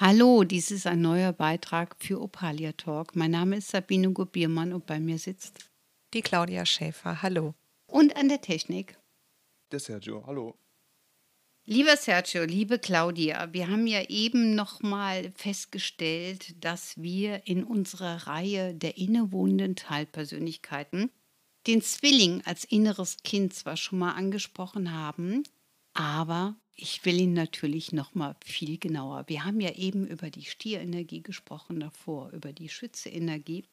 Hallo, dies ist ein neuer Beitrag für Opalia Talk. Mein Name ist Sabine Gubiermann und bei mir sitzt die Claudia Schäfer. Hallo. Und an der Technik. Der Sergio. Hallo. Lieber Sergio, liebe Claudia, wir haben ja eben noch mal festgestellt, dass wir in unserer Reihe der innewohnenden Teilpersönlichkeiten den Zwilling als inneres Kind zwar schon mal angesprochen haben, aber ich will ihn natürlich noch mal viel genauer. Wir haben ja eben über die Stierenergie gesprochen davor, über die Schütze-Energie.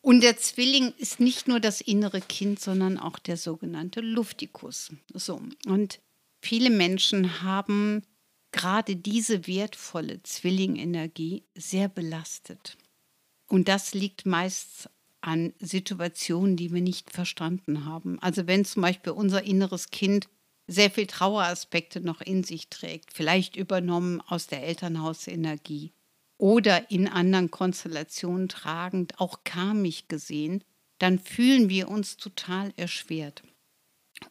Und der Zwilling ist nicht nur das innere Kind, sondern auch der sogenannte Luftikus. So. Und viele Menschen haben gerade diese wertvolle Zwillingenergie sehr belastet. Und das liegt meist an Situationen, die wir nicht verstanden haben. Also wenn zum Beispiel unser inneres Kind sehr viel Traueraspekte noch in sich trägt, vielleicht übernommen aus der Elternhausenergie oder in anderen Konstellationen tragend, auch karmisch gesehen, dann fühlen wir uns total erschwert.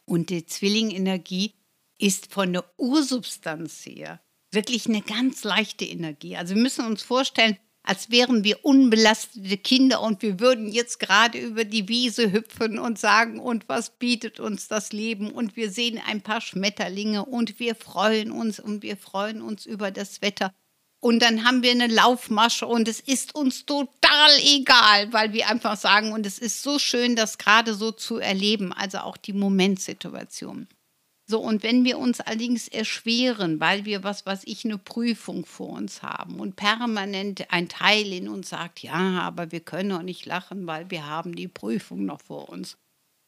Und die Zwillingenergie ist von der Ursubstanz her wirklich eine ganz leichte Energie. Also wir müssen uns vorstellen, als wären wir unbelastete Kinder und wir würden jetzt gerade über die Wiese hüpfen und sagen, und was bietet uns das Leben? Und wir sehen ein paar Schmetterlinge und wir freuen uns und wir freuen uns über das Wetter. Und dann haben wir eine Laufmasche und es ist uns total egal, weil wir einfach sagen, und es ist so schön, das gerade so zu erleben, also auch die Momentsituation. So, und wenn wir uns allerdings erschweren, weil wir, was weiß ich, eine Prüfung vor uns haben und permanent ein Teil in uns sagt, ja, aber wir können doch nicht lachen, weil wir haben die Prüfung noch vor uns.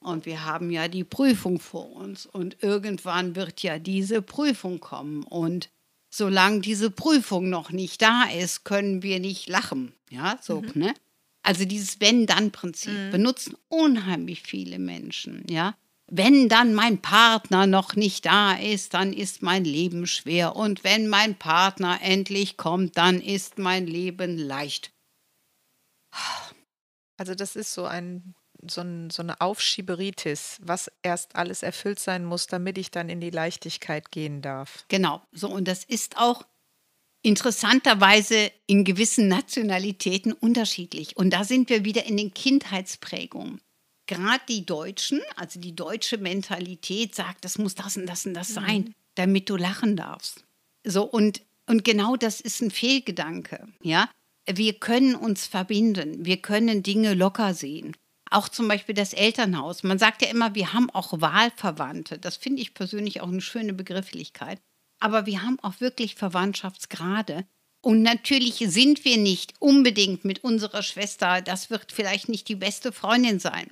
Und wir haben ja die Prüfung vor uns und irgendwann wird ja diese Prüfung kommen und solange diese Prüfung noch nicht da ist, können wir nicht lachen. Ja, so, mhm. ne? Also dieses Wenn-Dann-Prinzip mhm. benutzen unheimlich viele Menschen, ja wenn dann mein Partner noch nicht da ist, dann ist mein Leben schwer. Und wenn mein Partner endlich kommt, dann ist mein Leben leicht. Also das ist so ein so, ein, so eine Aufschieberitis, was erst alles erfüllt sein muss, damit ich dann in die Leichtigkeit gehen darf. Genau, so und das ist auch interessanterweise in gewissen Nationalitäten unterschiedlich. Und da sind wir wieder in den Kindheitsprägungen gerade die Deutschen, also die deutsche Mentalität sagt, das muss das und das und das mhm. sein, damit du lachen darfst. So und und genau das ist ein Fehlgedanke, ja. Wir können uns verbinden, wir können Dinge locker sehen. Auch zum Beispiel das Elternhaus. Man sagt ja immer, wir haben auch Wahlverwandte. Das finde ich persönlich auch eine schöne Begrifflichkeit. Aber wir haben auch wirklich Verwandtschaftsgrade. Und natürlich sind wir nicht unbedingt mit unserer Schwester, das wird vielleicht nicht die beste Freundin sein.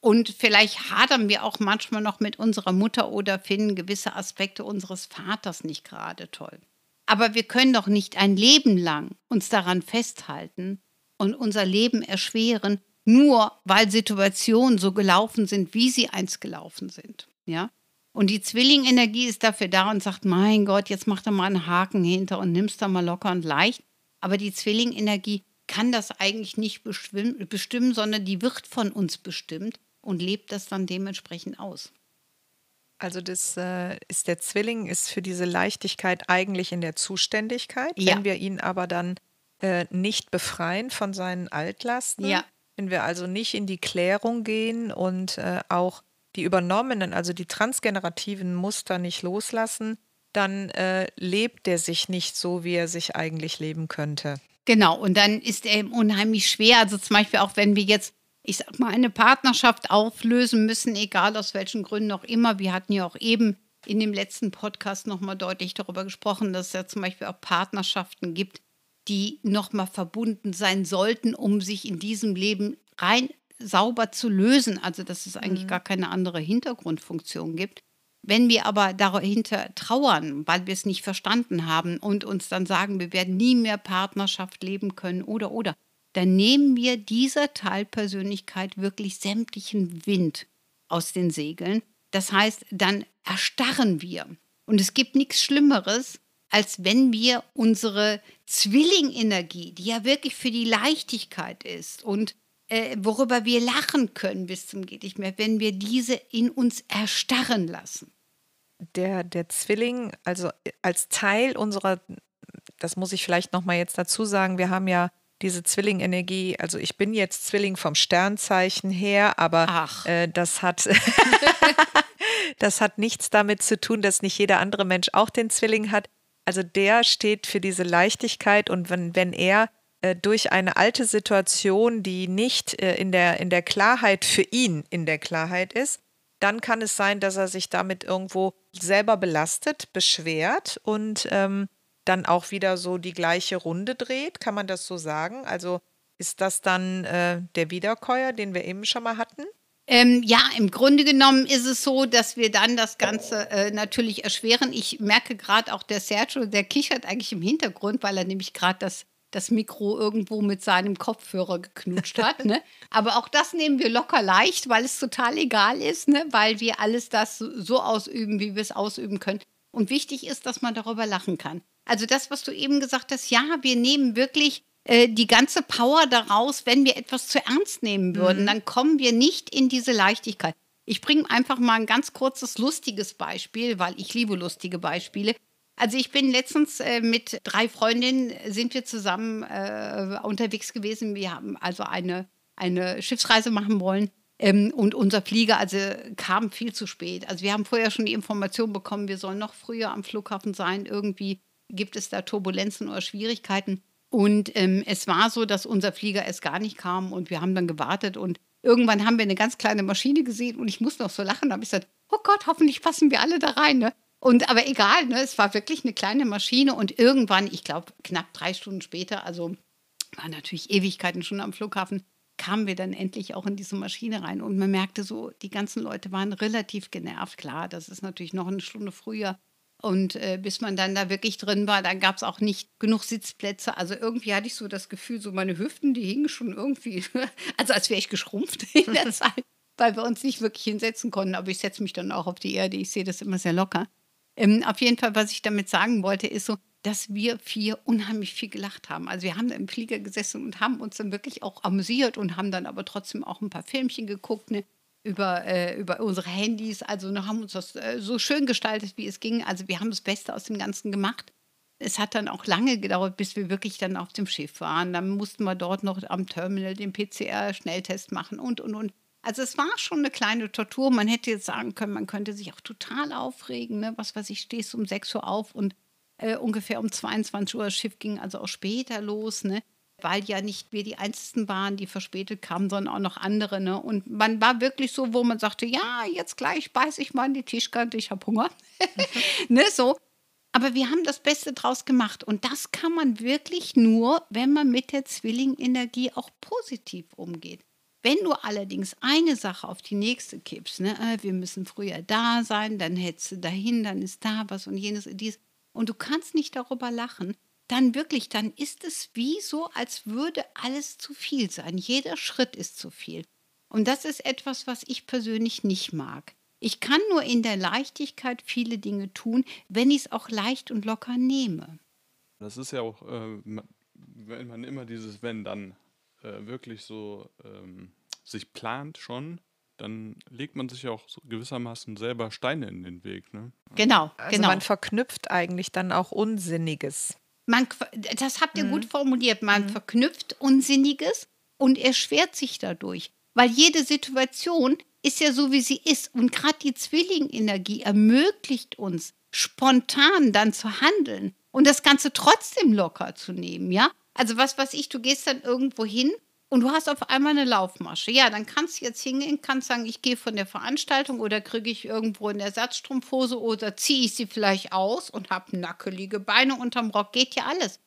Und vielleicht hadern wir auch manchmal noch mit unserer Mutter oder finden gewisse Aspekte unseres Vaters nicht gerade toll. Aber wir können doch nicht ein Leben lang uns daran festhalten und unser Leben erschweren, nur weil Situationen so gelaufen sind, wie sie einst gelaufen sind. Ja? Und die Zwillingenergie ist dafür da und sagt, mein Gott, jetzt mach da mal einen Haken hinter und nimmst da mal locker und leicht. Aber die Zwillingenergie kann das eigentlich nicht bestimmen, sondern die wird von uns bestimmt und lebt das dann dementsprechend aus. Also das äh, ist der Zwilling ist für diese Leichtigkeit eigentlich in der Zuständigkeit. Ja. Wenn wir ihn aber dann äh, nicht befreien von seinen Altlasten, ja. wenn wir also nicht in die Klärung gehen und äh, auch die übernommenen, also die transgenerativen Muster nicht loslassen, dann äh, lebt er sich nicht so, wie er sich eigentlich leben könnte. Genau, und dann ist er unheimlich schwer. Also zum Beispiel auch, wenn wir jetzt ich sag mal, eine Partnerschaft auflösen müssen, egal aus welchen Gründen auch immer. Wir hatten ja auch eben in dem letzten Podcast nochmal deutlich darüber gesprochen, dass es ja zum Beispiel auch Partnerschaften gibt, die nochmal verbunden sein sollten, um sich in diesem Leben rein sauber zu lösen. Also dass es eigentlich mhm. gar keine andere Hintergrundfunktion gibt. Wenn wir aber dahinter trauern, weil wir es nicht verstanden haben und uns dann sagen, wir werden nie mehr Partnerschaft leben können oder oder, dann nehmen wir dieser Teilpersönlichkeit wirklich sämtlichen Wind aus den Segeln. Das heißt, dann erstarren wir. Und es gibt nichts Schlimmeres, als wenn wir unsere Zwillingenergie, die ja wirklich für die Leichtigkeit ist und äh, worüber wir lachen können bis zum geht nicht mehr, wenn wir diese in uns erstarren lassen. Der, der Zwilling, also äh, als Teil unserer, das muss ich vielleicht nochmal jetzt dazu sagen, wir haben ja diese Zwillingenergie, also ich bin jetzt Zwilling vom Sternzeichen her, aber äh, das hat das hat nichts damit zu tun, dass nicht jeder andere Mensch auch den Zwilling hat. Also der steht für diese Leichtigkeit und wenn, wenn er äh, durch eine alte Situation, die nicht äh, in, der, in der Klarheit für ihn in der Klarheit ist, dann kann es sein, dass er sich damit irgendwo selber belastet, beschwert und ähm, dann auch wieder so die gleiche Runde dreht. Kann man das so sagen? Also ist das dann äh, der Wiederkäuer, den wir eben schon mal hatten? Ähm, ja, im Grunde genommen ist es so, dass wir dann das Ganze äh, natürlich erschweren. Ich merke gerade auch der Sergio, der kichert eigentlich im Hintergrund, weil er nämlich gerade das, das Mikro irgendwo mit seinem Kopfhörer geknutscht hat. ne? Aber auch das nehmen wir locker leicht, weil es total egal ist, ne? weil wir alles das so ausüben, wie wir es ausüben können. Und wichtig ist, dass man darüber lachen kann. Also das, was du eben gesagt hast, ja, wir nehmen wirklich äh, die ganze Power daraus, wenn wir etwas zu ernst nehmen würden. Mhm. Dann kommen wir nicht in diese Leichtigkeit. Ich bringe einfach mal ein ganz kurzes, lustiges Beispiel, weil ich liebe lustige Beispiele. Also ich bin letztens äh, mit drei Freundinnen, sind wir zusammen äh, unterwegs gewesen. Wir haben also eine, eine Schiffsreise machen wollen. Ähm, und unser Flieger also kam viel zu spät. Also wir haben vorher schon die Information bekommen, wir sollen noch früher am Flughafen sein. Irgendwie gibt es da Turbulenzen oder Schwierigkeiten. Und ähm, es war so, dass unser Flieger erst gar nicht kam und wir haben dann gewartet und irgendwann haben wir eine ganz kleine Maschine gesehen und ich musste noch so lachen. Da habe ich gesagt, oh Gott, hoffentlich passen wir alle da rein. Ne? Und aber egal, ne? es war wirklich eine kleine Maschine und irgendwann, ich glaube knapp drei Stunden später, also waren natürlich Ewigkeiten schon am Flughafen, kamen wir dann endlich auch in diese Maschine rein und man merkte so, die ganzen Leute waren relativ genervt. Klar, das ist natürlich noch eine Stunde früher und äh, bis man dann da wirklich drin war, dann gab es auch nicht genug Sitzplätze. Also irgendwie hatte ich so das Gefühl, so meine Hüften, die hingen schon irgendwie, also als wäre ich geschrumpft in der Zeit, weil wir uns nicht wirklich hinsetzen konnten. Aber ich setze mich dann auch auf die Erde. Ich sehe das immer sehr locker. Ähm, auf jeden Fall, was ich damit sagen wollte, ist so, dass wir vier unheimlich viel gelacht haben. Also wir haben da im Flieger gesessen und haben uns dann wirklich auch amüsiert und haben dann aber trotzdem auch ein paar Filmchen geguckt. Ne? Über, äh, über unsere Handys. Also ne, haben uns das äh, so schön gestaltet, wie es ging. Also wir haben das Beste aus dem Ganzen gemacht. Es hat dann auch lange gedauert, bis wir wirklich dann auf dem Schiff waren. Dann mussten wir dort noch am Terminal den PCR-Schnelltest machen und, und, und. Also es war schon eine kleine Tortur. Man hätte jetzt sagen können, man könnte sich auch total aufregen. Ne? Was weiß ich, stehst um 6 Uhr auf und äh, ungefähr um 22 Uhr das Schiff ging also auch später los. Ne? Weil ja nicht wir die Einzigen waren, die verspätet kamen, sondern auch noch andere. Ne? Und man war wirklich so, wo man sagte, ja, jetzt gleich beiß ich mal in die Tischkante, ich habe Hunger. ne, so. Aber wir haben das Beste draus gemacht. Und das kann man wirklich nur, wenn man mit der Zwillingenergie auch positiv umgeht. Wenn du allerdings eine Sache auf die nächste kippst, ne, äh, wir müssen früher da sein, dann du dahin, dann ist da was und jenes und dies, und du kannst nicht darüber lachen, dann wirklich, dann ist es wie so, als würde alles zu viel sein. Jeder Schritt ist zu viel. Und das ist etwas, was ich persönlich nicht mag. Ich kann nur in der Leichtigkeit viele Dinge tun, wenn ich es auch leicht und locker nehme. Das ist ja auch, äh, wenn man immer dieses Wenn dann äh, wirklich so ähm, sich plant schon, dann legt man sich ja auch so gewissermaßen selber Steine in den Weg. Ne? Genau, also genau. man verknüpft eigentlich dann auch Unsinniges. Man, das habt ihr mhm. gut formuliert. Man mhm. verknüpft Unsinniges und erschwert sich dadurch. Weil jede Situation ist ja so, wie sie ist. Und gerade die Zwillingenergie ermöglicht uns, spontan dann zu handeln und das Ganze trotzdem locker zu nehmen, ja? Also was weiß ich, du gehst dann irgendwo hin und du hast auf einmal eine Laufmasche. Ja, dann kannst du jetzt hingehen, kannst sagen, ich gehe von der Veranstaltung oder kriege ich irgendwo eine Ersatzstrumpfhose oder ziehe ich sie vielleicht aus und habe nackelige Beine unterm Rock. Geht ja alles.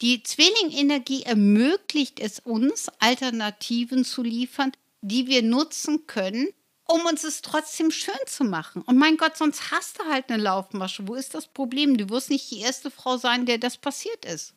Die Zwillingenergie ermöglicht es uns, Alternativen zu liefern, die wir nutzen können, um uns es trotzdem schön zu machen. Und mein Gott, sonst hast du halt eine Laufmasche. Wo ist das Problem? Du wirst nicht die erste Frau sein, der das passiert ist.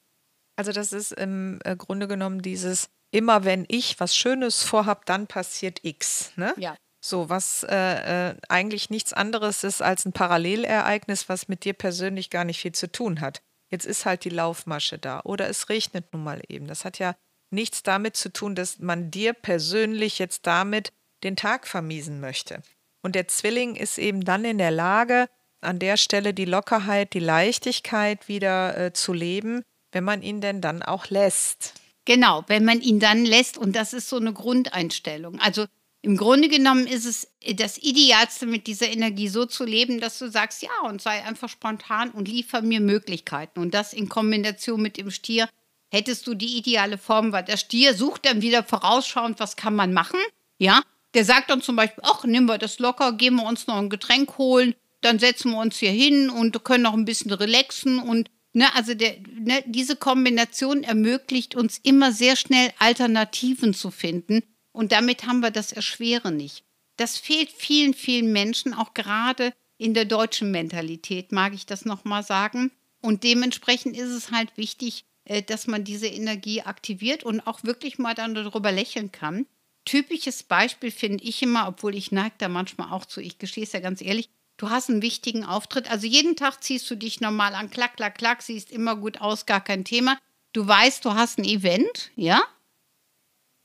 Also das ist im äh, Grunde genommen dieses immer wenn ich was Schönes vorhab, dann passiert X. Ne? Ja. So, was äh, äh, eigentlich nichts anderes ist als ein Parallelereignis, was mit dir persönlich gar nicht viel zu tun hat. Jetzt ist halt die Laufmasche da oder es regnet nun mal eben. Das hat ja nichts damit zu tun, dass man dir persönlich jetzt damit den Tag vermiesen möchte. Und der Zwilling ist eben dann in der Lage, an der Stelle die Lockerheit, die Leichtigkeit wieder äh, zu leben, wenn man ihn denn dann auch lässt. Genau, wenn man ihn dann lässt. Und das ist so eine Grundeinstellung. Also im Grunde genommen ist es das Idealste, mit dieser Energie so zu leben, dass du sagst, ja, und sei einfach spontan und liefer mir Möglichkeiten. Und das in Kombination mit dem Stier hättest du die ideale Form, weil der Stier sucht dann wieder vorausschauend, was kann man machen. Ja, der sagt dann zum Beispiel, ach, nehmen wir das locker, gehen wir uns noch ein Getränk holen, dann setzen wir uns hier hin und können noch ein bisschen relaxen und Ne, also der, ne, diese Kombination ermöglicht uns immer sehr schnell Alternativen zu finden und damit haben wir das Erschweren nicht. Das fehlt vielen, vielen Menschen, auch gerade in der deutschen Mentalität, mag ich das nochmal sagen. Und dementsprechend ist es halt wichtig, äh, dass man diese Energie aktiviert und auch wirklich mal dann darüber lächeln kann. Typisches Beispiel finde ich immer, obwohl ich neige da manchmal auch zu, ich gestehe es ja ganz ehrlich, du hast einen wichtigen Auftritt. Also jeden Tag ziehst du dich normal an, klack, klack, klack, siehst immer gut aus, gar kein Thema. Du weißt, du hast ein Event, ja?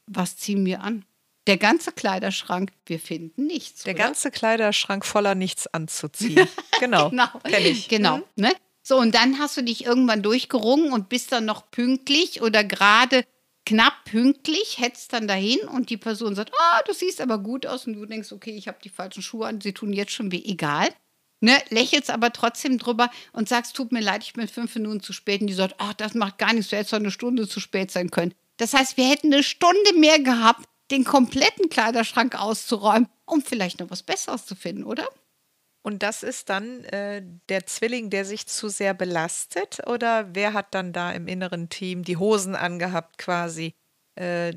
Was ziehen wir an? Der ganze Kleiderschrank, wir finden nichts. Der oder? ganze Kleiderschrank voller nichts anzuziehen. genau. genau. Kenn ich. Genau. Mhm. Ne? So, und dann hast du dich irgendwann durchgerungen und bist dann noch pünktlich oder gerade knapp pünktlich, hetzt dann dahin und die Person sagt, ah, du siehst aber gut aus und du denkst, okay, ich habe die falschen Schuhe an, sie tun jetzt schon weh, egal. Ne, lächelst aber trotzdem drüber und sagst, tut mir leid, ich bin fünf Minuten zu spät. Und die sagt, ach, das macht gar nichts, du hättest doch eine Stunde zu spät sein können. Das heißt, wir hätten eine Stunde mehr gehabt, den kompletten Kleiderschrank auszuräumen, um vielleicht noch was Besseres zu finden, oder? Und das ist dann äh, der Zwilling, der sich zu sehr belastet? Oder wer hat dann da im inneren Team die Hosen angehabt, quasi, äh,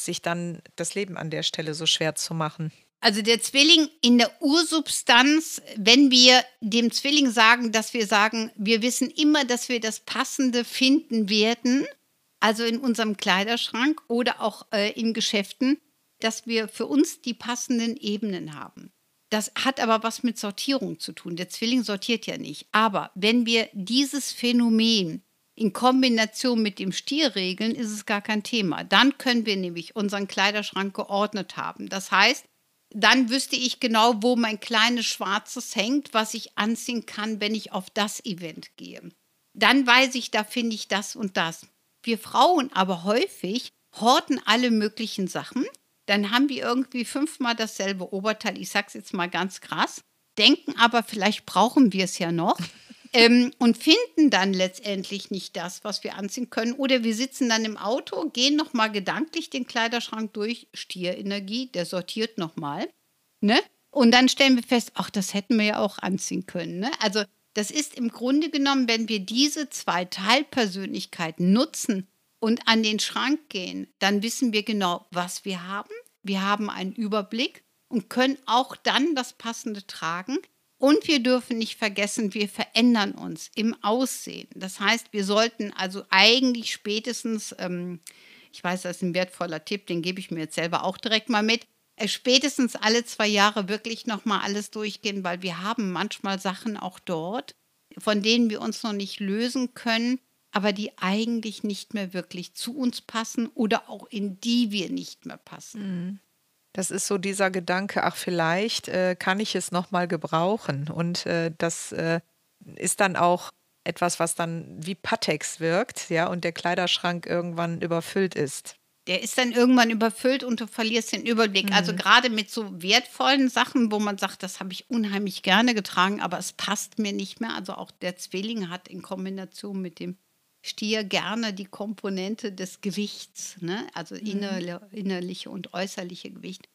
sich dann das Leben an der Stelle so schwer zu machen? Also der Zwilling in der Ursubstanz, wenn wir dem Zwilling sagen, dass wir sagen, wir wissen immer, dass wir das Passende finden werden, also in unserem Kleiderschrank oder auch äh, in Geschäften, dass wir für uns die passenden Ebenen haben. Das hat aber was mit Sortierung zu tun. Der Zwilling sortiert ja nicht. Aber wenn wir dieses Phänomen in Kombination mit dem Stier regeln, ist es gar kein Thema. Dann können wir nämlich unseren Kleiderschrank geordnet haben. Das heißt, dann wüsste ich genau, wo mein kleines Schwarzes hängt, was ich anziehen kann, wenn ich auf das Event gehe. Dann weiß ich, da finde ich das und das. Wir Frauen aber häufig horten alle möglichen Sachen dann haben wir irgendwie fünfmal dasselbe Oberteil. Ich sage es jetzt mal ganz krass. Denken aber, vielleicht brauchen wir es ja noch. ähm, und finden dann letztendlich nicht das, was wir anziehen können. Oder wir sitzen dann im Auto, gehen nochmal gedanklich den Kleiderschrank durch, Stierenergie, der sortiert nochmal. Ne? Und dann stellen wir fest, ach, das hätten wir ja auch anziehen können. Ne? Also das ist im Grunde genommen, wenn wir diese zwei Teilpersönlichkeiten nutzen, und an den Schrank gehen, dann wissen wir genau, was wir haben. Wir haben einen Überblick und können auch dann das Passende tragen. Und wir dürfen nicht vergessen, wir verändern uns im Aussehen. Das heißt, wir sollten also eigentlich spätestens, ähm, ich weiß, das ist ein wertvoller Tipp, den gebe ich mir jetzt selber auch direkt mal mit, äh, spätestens alle zwei Jahre wirklich nochmal alles durchgehen, weil wir haben manchmal Sachen auch dort, von denen wir uns noch nicht lösen können aber die eigentlich nicht mehr wirklich zu uns passen oder auch in die wir nicht mehr passen. Mhm. Das ist so dieser Gedanke, ach vielleicht äh, kann ich es noch mal gebrauchen und äh, das äh, ist dann auch etwas, was dann wie Patex wirkt, ja, und der Kleiderschrank irgendwann überfüllt ist. Der ist dann irgendwann überfüllt und du verlierst den Überblick. Also mhm. Also gerade mit so wertvollen Sachen, wo man sagt, das habe ich unheimlich gerne getragen, aber es passt mir nicht mehr. Also auch der Zwilling hat in Kombination mit dem Stier gerne die Komponente des Gewichts, ne? also mhm. innerliche, innerliche und äußerliche Gewicht.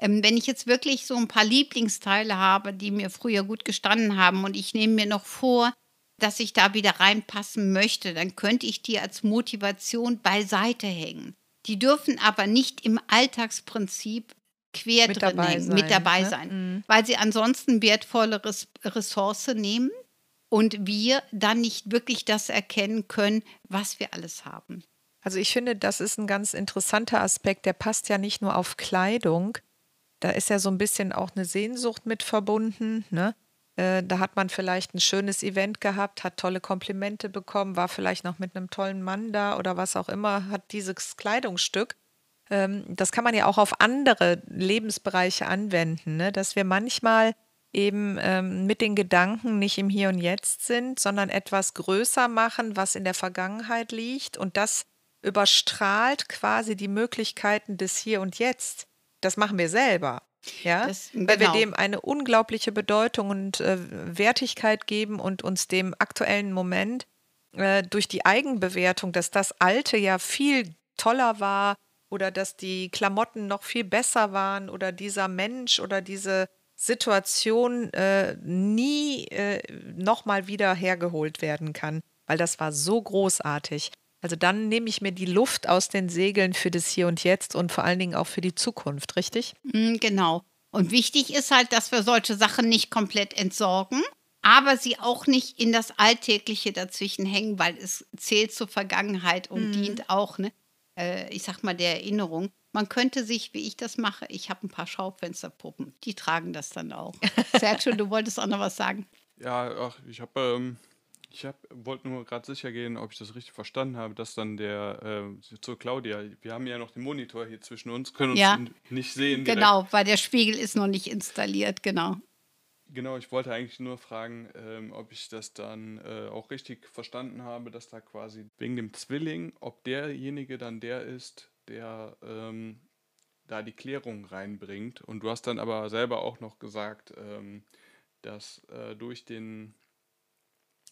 Ähm, wenn ich jetzt wirklich so ein paar Lieblingsteile habe, die mir früher gut gestanden haben und ich nehme mir noch vor, dass ich da wieder reinpassen möchte, dann könnte ich die als Motivation beiseite hängen. Die dürfen aber nicht im Alltagsprinzip quer mit drin dabei hängen, sein, mit dabei ne? sein, mhm. weil sie ansonsten wertvolle Ressource nehmen und wir dann nicht wirklich das erkennen können, was wir alles haben. Also ich finde, das ist ein ganz interessanter Aspekt, der passt ja nicht nur auf Kleidung, da ist ja so ein bisschen auch eine Sehnsucht mit verbunden, ne? Äh, da hat man vielleicht ein schönes Event gehabt, hat tolle Komplimente bekommen, war vielleicht noch mit einem tollen Mann da oder was auch immer, hat dieses Kleidungsstück. Ähm, das kann man ja auch auf andere Lebensbereiche anwenden, ne? dass wir manchmal eben ähm, mit den Gedanken nicht im Hier und Jetzt sind, sondern etwas größer machen, was in der Vergangenheit liegt und das überstrahlt quasi die Möglichkeiten des Hier und Jetzt. Das machen wir selber. Ja, das, genau. weil wir genau. dem eine unglaubliche Bedeutung und äh, Wertigkeit geben und uns dem aktuellen Moment äh, durch die Eigenbewertung, dass das Alte ja viel toller war oder dass die Klamotten noch viel besser waren oder dieser Mensch oder diese Situation äh, nie äh, nochmal wieder hergeholt werden kann, weil das war so großartig. Also dann nehme ich mir die Luft aus den Segeln für das Hier und Jetzt und vor allen Dingen auch für die Zukunft, richtig? Mm, genau. Und wichtig ist halt, dass wir solche Sachen nicht komplett entsorgen, aber sie auch nicht in das Alltägliche dazwischen hängen, weil es zählt zur Vergangenheit und mhm. dient auch, ne, äh, ich sag mal, der Erinnerung. Man könnte sich, wie ich das mache, ich habe ein paar Schaufensterpuppen, die tragen das dann auch. Sergio, du wolltest auch noch was sagen. Ja, ach, ich habe ähm, ich wollte nur gerade sicher gehen, ob ich das richtig verstanden habe, dass dann der äh, zur Claudia, wir haben ja noch den Monitor hier zwischen uns, können uns ja. nicht sehen. Direkt. Genau, weil der Spiegel ist noch nicht installiert, genau. Genau, ich wollte eigentlich nur fragen, ähm, ob ich das dann äh, auch richtig verstanden habe, dass da quasi wegen dem Zwilling, ob derjenige dann der ist, der ähm, da die Klärung reinbringt. Und du hast dann aber selber auch noch gesagt, ähm, dass äh, durch den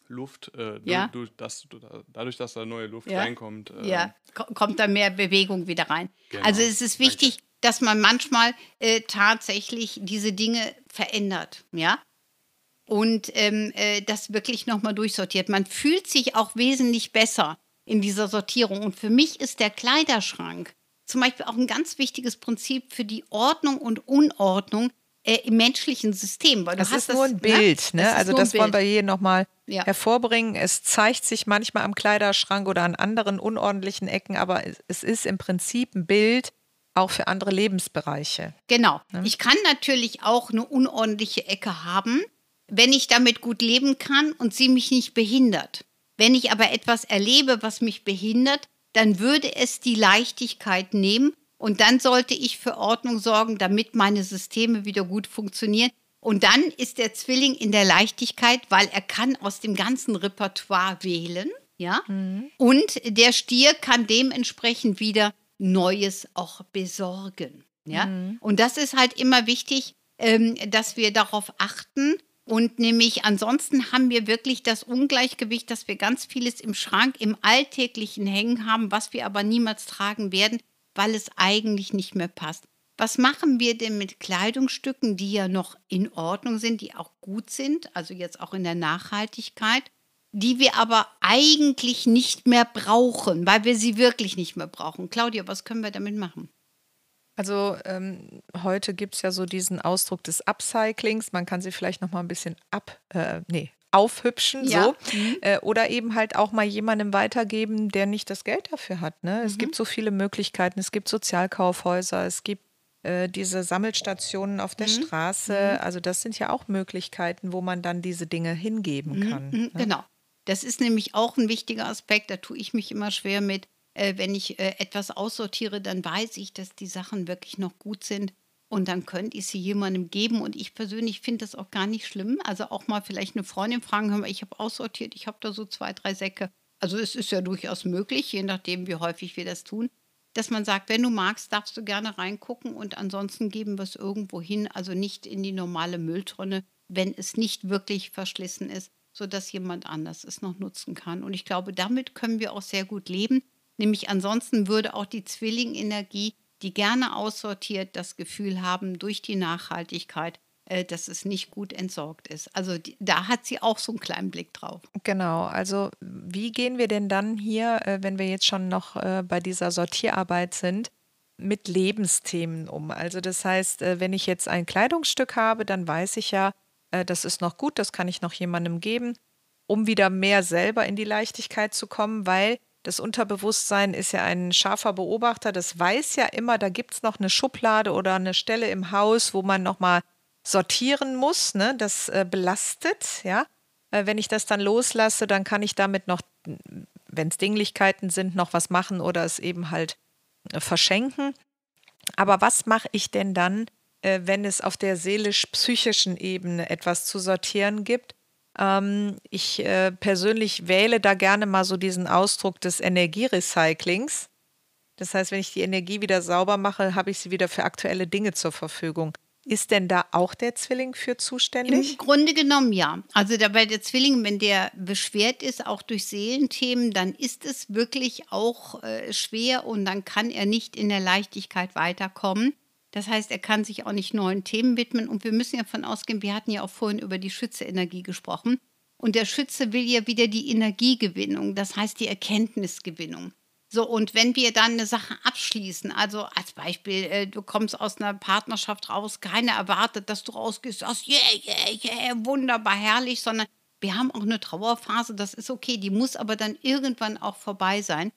Luft, äh, ja. du, das, du, dadurch, dass da neue Luft ja. reinkommt. Äh, ja, kommt da mehr Bewegung wieder rein. Genau. Also es ist wichtig, Danke. dass man manchmal äh, tatsächlich diese Dinge verändert, ja. Und ähm, äh, das wirklich nochmal durchsortiert. Man fühlt sich auch wesentlich besser in dieser Sortierung. Und für mich ist der Kleiderschrank zum Beispiel auch ein ganz wichtiges Prinzip für die Ordnung und Unordnung äh, im menschlichen System. Weil das ist nur ein ne? Bild, ne? ne? Also das wollen wir hier nochmal ja. hervorbringen. Es zeigt sich manchmal am Kleiderschrank oder an anderen unordentlichen Ecken, aber es ist im Prinzip ein Bild auch für andere Lebensbereiche. Genau. Ne? Ich kann natürlich auch eine unordentliche Ecke haben, wenn ich damit gut leben kann und sie mich nicht behindert. Wenn ich aber etwas erlebe, was mich behindert, dann würde es die Leichtigkeit nehmen und dann sollte ich für Ordnung sorgen, damit meine Systeme wieder gut funktionieren. Und dann ist der Zwilling in der Leichtigkeit, weil er kann aus dem ganzen Repertoire wählen, ja. Mhm. Und der Stier kann dementsprechend wieder Neues auch besorgen, ja. Mhm. Und das ist halt immer wichtig, ähm, dass wir darauf achten. Und nämlich ansonsten haben wir wirklich das Ungleichgewicht, dass wir ganz vieles im Schrank, im Alltäglichen hängen haben, was wir aber niemals tragen werden, weil es eigentlich nicht mehr passt. Was machen wir denn mit Kleidungsstücken, die ja noch in Ordnung sind, die auch gut sind, also jetzt auch in der Nachhaltigkeit, die wir aber eigentlich nicht mehr brauchen, weil wir sie wirklich nicht mehr brauchen? Claudia, was können wir damit machen? Also ähm, heute gibt es ja so diesen Ausdruck des Upcyclings. Man kann sie vielleicht noch mal ein bisschen ab, äh, nee, aufhübschen, ja. so. Mhm. Äh, oder eben halt auch mal jemandem weitergeben, der nicht das Geld dafür hat. Ne? Es mhm. gibt so viele Möglichkeiten. Es gibt Sozialkaufhäuser, es gibt äh, diese Sammelstationen auf der mhm. Straße. Mhm. Also das sind ja auch Möglichkeiten, wo man dann diese Dinge hingeben mhm. kann. Ne? Genau. Das ist nämlich auch ein wichtiger Aspekt. Da tue ich mich immer schwer mit. Äh, wenn ich äh, etwas aussortiere, dann weiß ich, dass die Sachen wirklich noch gut sind und dann könnte ich sie jemandem geben. Und ich persönlich finde das auch gar nicht schlimm. Also auch mal vielleicht eine Freundin fragen, hör mal, ich habe aussortiert, ich habe da so zwei, drei Säcke. Also es ist ja durchaus möglich, je nachdem, wie häufig wir das tun, dass man sagt, wenn du magst, darfst du gerne reingucken und ansonsten geben wir es irgendwo hin, also nicht in die normale Mülltonne, wenn es nicht wirklich verschlissen ist, sodass jemand anders es noch nutzen kann. Und ich glaube, damit können wir auch sehr gut leben. Nämlich ansonsten würde auch die Zwillingenergie die gerne aussortiert das Gefühl haben durch die Nachhaltigkeit, äh, dass es nicht gut entsorgt ist. Also da hat sie auch so einen kleinen Blick drauf. Genau, also wie gehen wir denn dann hier, äh, wenn wir jetzt schon noch äh, bei dieser Sortierarbeit sind, mit Lebensthemen um? Also das heißt, wenn ich jetzt ein Kleidungsstück habe, dann weiß ich ja, das ist noch gut, das kann ich noch jemandem geben, um wieder mehr selber in die Leichtigkeit zu kommen, weil das Unterbewusstsein ist ja ein scharfer Beobachter, das weiß ja immer, da gibt es noch eine Schublade oder eine Stelle im Haus, wo man nochmal sortieren muss. Ne? Das äh, belastet, ja. Äh, wenn ich das dann loslasse, dann kann ich damit noch, wenn es Dinglichkeiten sind, noch was machen oder es eben halt äh, verschenken. Aber was mache ich denn dann, äh, wenn es auf der seelisch-psychischen Ebene etwas zu sortieren gibt? Ähm, ich äh, persönlich wähle da gerne mal so diesen Ausdruck des Energierecyclings. Das heißt, wenn ich die Energie wieder sauber mache, habe ich sie wieder für aktuelle Dinge zur Verfügung. Ist denn da auch der Zwilling für zuständig? Im Grunde genommen ja. Also dabei der Zwilling, wenn der beschwert ist, auch durch Seelenthemen, dann ist es wirklich auch äh, schwer und dann kann er nicht in der Leichtigkeit weiterkommen. Das heißt, er kann sich auch nicht neuen Themen widmen. Und wir müssen ja davon ausgehen, wir hatten ja auch vorhin über die Schütze-Energie gesprochen. Und der Schütze will ja wieder die Energiegewinnung, das heißt die Erkenntnisgewinnung. So, und wenn wir dann eine Sache abschließen, also als Beispiel, äh, du kommst aus einer Partnerschaft raus, keiner erwartet, dass du rausgehst, sagst, yeah, yeah, yeah, wunderbar, herrlich, sondern wir haben auch eine Trauerphase, das ist okay, die muss aber dann irgendwann auch vorbei sein.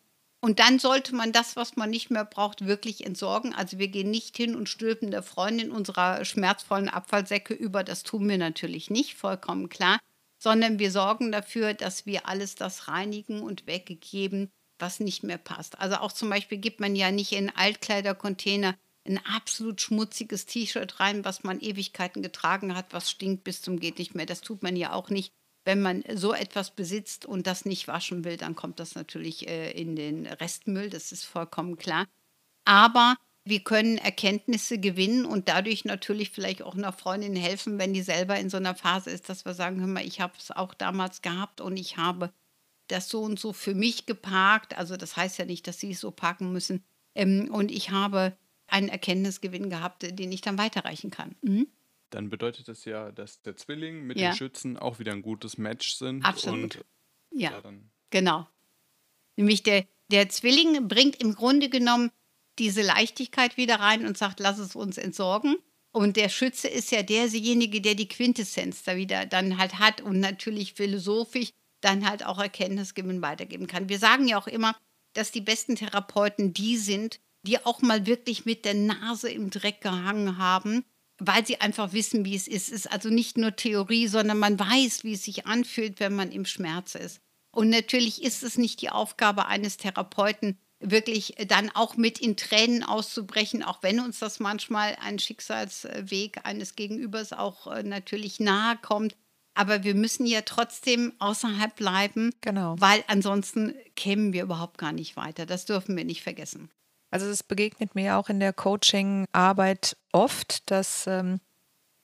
Und dann sollte man das, was man nicht mehr braucht, wirklich entsorgen. Also wir gehen nicht hin und stülpen der Freundin unserer schmerzvollen Abfallsäcke über. Das tun wir natürlich nicht, vollkommen klar. Sondern wir sorgen dafür, dass wir alles das reinigen und weggegeben, was nicht mehr passt. Also auch zum Beispiel gibt man ja nicht in Altkleidercontainer ein absolut schmutziges T-Shirt rein, was man Ewigkeiten getragen hat, was stinkt bis zum geht nicht mehr. Das tut man ja auch nicht wenn man so etwas besitzt und das nicht waschen will, dann kommt das natürlich äh, in den Restmüll, das ist vollkommen klar. Aber wir können Erkenntnisse gewinnen und dadurch natürlich vielleicht auch einer Freundin helfen, wenn die selber in so einer Phase ist, dass wir sagen, hör mal, ich habe es auch damals gehabt und ich habe das so und so für mich geparkt. Also das heißt ja nicht, dass sie es so parken müssen. Ähm, und ich habe einen Erkenntnisgewinn gehabt, den ich dann weiterreichen kann. Mhm dann bedeutet das ja, dass der Zwilling mit ja. den Schützen auch wieder ein gutes Match sind. Absolut. Und, ja, ja genau. Nämlich der, der Zwilling bringt im Grunde genommen diese Leichtigkeit wieder rein und sagt, lass es uns entsorgen. Und der Schütze ist ja derjenige, der die Quintessenz da wieder dann halt hat und natürlich philosophisch dann halt auch Erkenntnisgewinn weitergeben kann. Wir sagen ja auch immer, dass die besten Therapeuten die sind, die auch mal wirklich mit der Nase im Dreck gehangen haben weil sie einfach wissen, wie es ist. Es ist also nicht nur Theorie, sondern man weiß, wie es sich anfühlt, wenn man im Schmerz ist. Und natürlich ist es nicht die Aufgabe eines Therapeuten, wirklich dann auch mit in Tränen auszubrechen, auch wenn uns das manchmal ein Schicksalsweg eines Gegenübers auch äh, natürlich nahe kommt. Aber wir müssen ja trotzdem außerhalb bleiben, genau. weil ansonsten kämen wir überhaupt gar nicht weiter. Das dürfen wir nicht vergessen. Also es begegnet mir auch in der Coaching-Arbeit oft, dass ähm,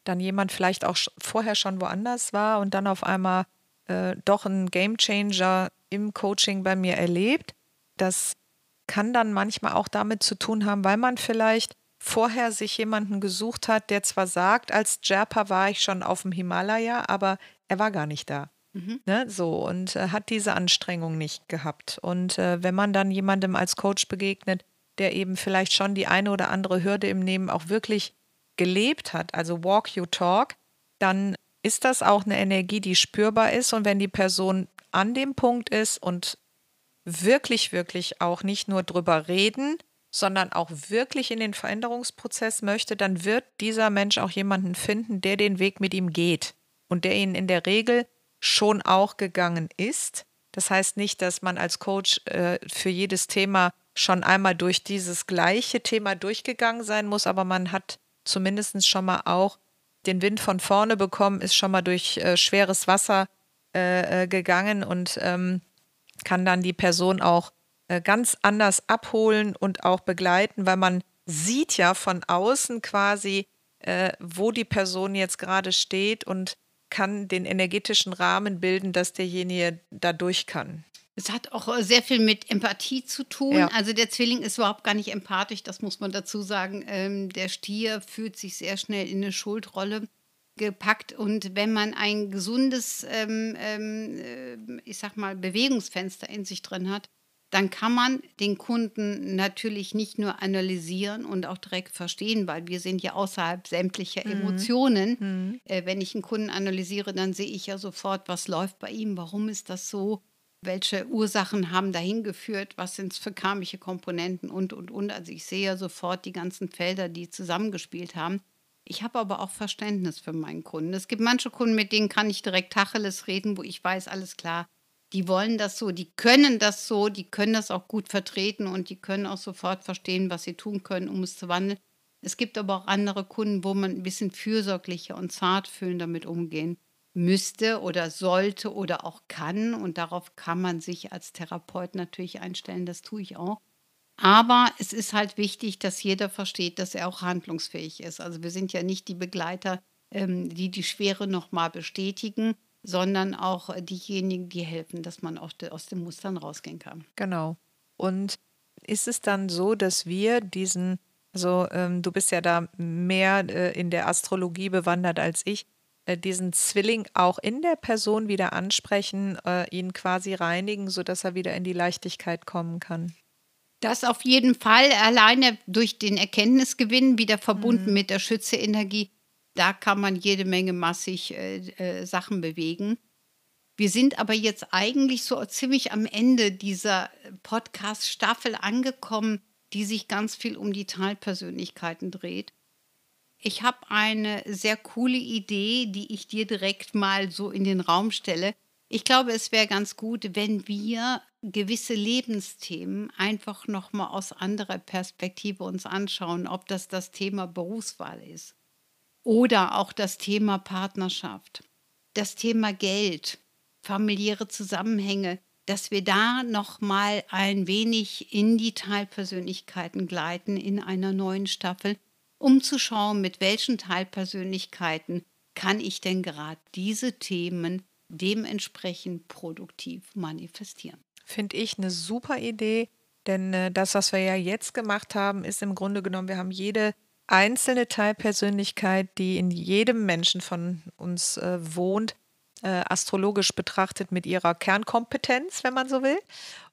dann jemand vielleicht auch vorher schon woanders war und dann auf einmal äh, doch einen Gamechanger im Coaching bei mir erlebt. Das kann dann manchmal auch damit zu tun haben, weil man vielleicht vorher sich jemanden gesucht hat, der zwar sagt, als Jerpa war ich schon auf dem Himalaya, aber er war gar nicht da. Mhm. Ne, so und äh, hat diese Anstrengung nicht gehabt. Und äh, wenn man dann jemandem als Coach begegnet, der eben vielleicht schon die eine oder andere Hürde im Nehmen auch wirklich gelebt hat, also Walk You Talk, dann ist das auch eine Energie, die spürbar ist. Und wenn die Person an dem Punkt ist und wirklich, wirklich auch nicht nur drüber reden, sondern auch wirklich in den Veränderungsprozess möchte, dann wird dieser Mensch auch jemanden finden, der den Weg mit ihm geht und der ihn in der Regel schon auch gegangen ist. Das heißt nicht, dass man als Coach äh, für jedes Thema schon einmal durch dieses gleiche Thema durchgegangen sein muss, aber man hat zumindest schon mal auch den Wind von vorne bekommen, ist schon mal durch äh, schweres Wasser äh, äh, gegangen und ähm, kann dann die Person auch äh, ganz anders abholen und auch begleiten, weil man sieht ja von außen quasi, äh, wo die Person jetzt gerade steht und kann den energetischen Rahmen bilden, dass derjenige da durch kann. Es hat auch äh, sehr viel mit Empathie zu tun. Ja. Also der Zwilling ist überhaupt gar nicht empathisch, das muss man dazu sagen. Ähm, der Stier fühlt sich sehr schnell in eine Schuldrolle gepackt. Und wenn man ein gesundes, ähm, ähm, äh, ich sag mal, Bewegungsfenster in sich drin hat, dann kann man den Kunden natürlich nicht nur analysieren und auch direkt verstehen, weil wir sind ja außerhalb sämtlicher mhm. Emotionen. Mhm. Äh, wenn ich einen Kunden analysiere, dann sehe ich ja sofort, was läuft bei ihm, warum ist das so welche Ursachen haben dahin geführt, was sind es für karmische Komponenten und, und, und. Also ich sehe ja sofort die ganzen Felder, die zusammengespielt haben. Ich habe aber auch Verständnis für meinen Kunden. Es gibt manche Kunden, mit denen kann ich direkt Tacheles reden, wo ich weiß, alles klar, die wollen das so, die können das so, die können das auch gut vertreten und die können auch sofort verstehen, was sie tun können, um es zu wandeln. Es gibt aber auch andere Kunden, wo man ein bisschen fürsorglicher und zartfühlend damit umgehen müsste oder sollte oder auch kann. Und darauf kann man sich als Therapeut natürlich einstellen, das tue ich auch. Aber es ist halt wichtig, dass jeder versteht, dass er auch handlungsfähig ist. Also wir sind ja nicht die Begleiter, ähm, die die Schwere nochmal bestätigen, sondern auch diejenigen, die helfen, dass man auch aus den Mustern rausgehen kann. Genau. Und ist es dann so, dass wir diesen, also ähm, du bist ja da mehr äh, in der Astrologie bewandert als ich, äh, diesen Zwilling auch in der Person wieder ansprechen, äh, ihn quasi reinigen, sodass er wieder in die Leichtigkeit kommen kann? Das auf jeden Fall alleine durch den Erkenntnisgewinn wieder verbunden mhm. mit der Schütze-Energie da kann man jede Menge massig äh, äh, Sachen bewegen. Wir sind aber jetzt eigentlich so ziemlich am Ende dieser Podcast-Staffel angekommen, die sich ganz viel um die Teilpersönlichkeiten dreht. Ich habe eine sehr coole Idee, die ich dir direkt mal so in den Raum stelle. Ich glaube, es wäre ganz gut, wenn wir gewisse Lebensthemen einfach noch mal aus anderer Perspektive uns anschauen, ob das das Thema Berufswahl ist oder auch das Thema Partnerschaft, das Thema Geld, familiäre Zusammenhänge, dass wir da noch mal ein wenig in die Teilpersönlichkeiten gleiten in einer neuen Staffel, um zu schauen, mit welchen Teilpersönlichkeiten kann ich denn gerade diese Themen dementsprechend produktiv manifestieren. Finde ich eine super Idee, denn äh, das, was wir ja jetzt gemacht haben, ist im Grunde genommen, wir haben jede einzelne Teilpersönlichkeit, die in jedem Menschen von uns äh, wohnt, äh, astrologisch betrachtet mit ihrer Kernkompetenz, wenn man so will.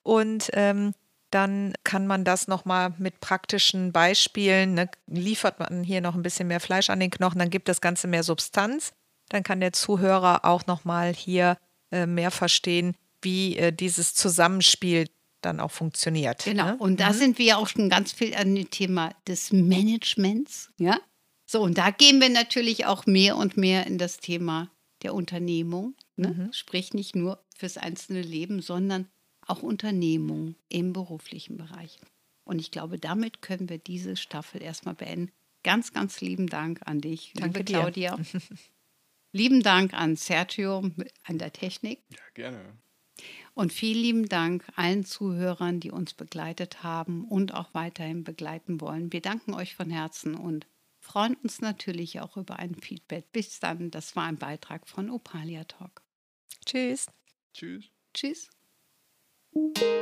Und ähm, dann kann man das nochmal mit praktischen Beispielen, ne, liefert man hier noch ein bisschen mehr Fleisch an den Knochen, dann gibt das Ganze mehr Substanz. Dann kann der Zuhörer auch nochmal hier äh, mehr verstehen, wie äh, dieses Zusammenspiel dann auch funktioniert. Genau. Ne? Und da mhm. sind wir ja auch schon ganz viel an dem Thema des Managements. Ja. So, und da gehen wir natürlich auch mehr und mehr in das Thema der Unternehmung. Ne? Mhm. Sprich nicht nur fürs einzelne Leben, sondern auch Unternehmung im beruflichen Bereich. Und ich glaube, damit können wir diese Staffel erstmal beenden. Ganz, ganz lieben Dank an dich, Danke liebe Claudia. lieben Dank an Sergio an der Technik. Ja, gerne. Und vielen lieben Dank allen Zuhörern, die uns begleitet haben und auch weiterhin begleiten wollen. Wir danken euch von Herzen und freuen uns natürlich auch über ein Feedback. Bis dann, das war ein Beitrag von Opalia Talk. Tschüss. Tschüss. Tschüss. Música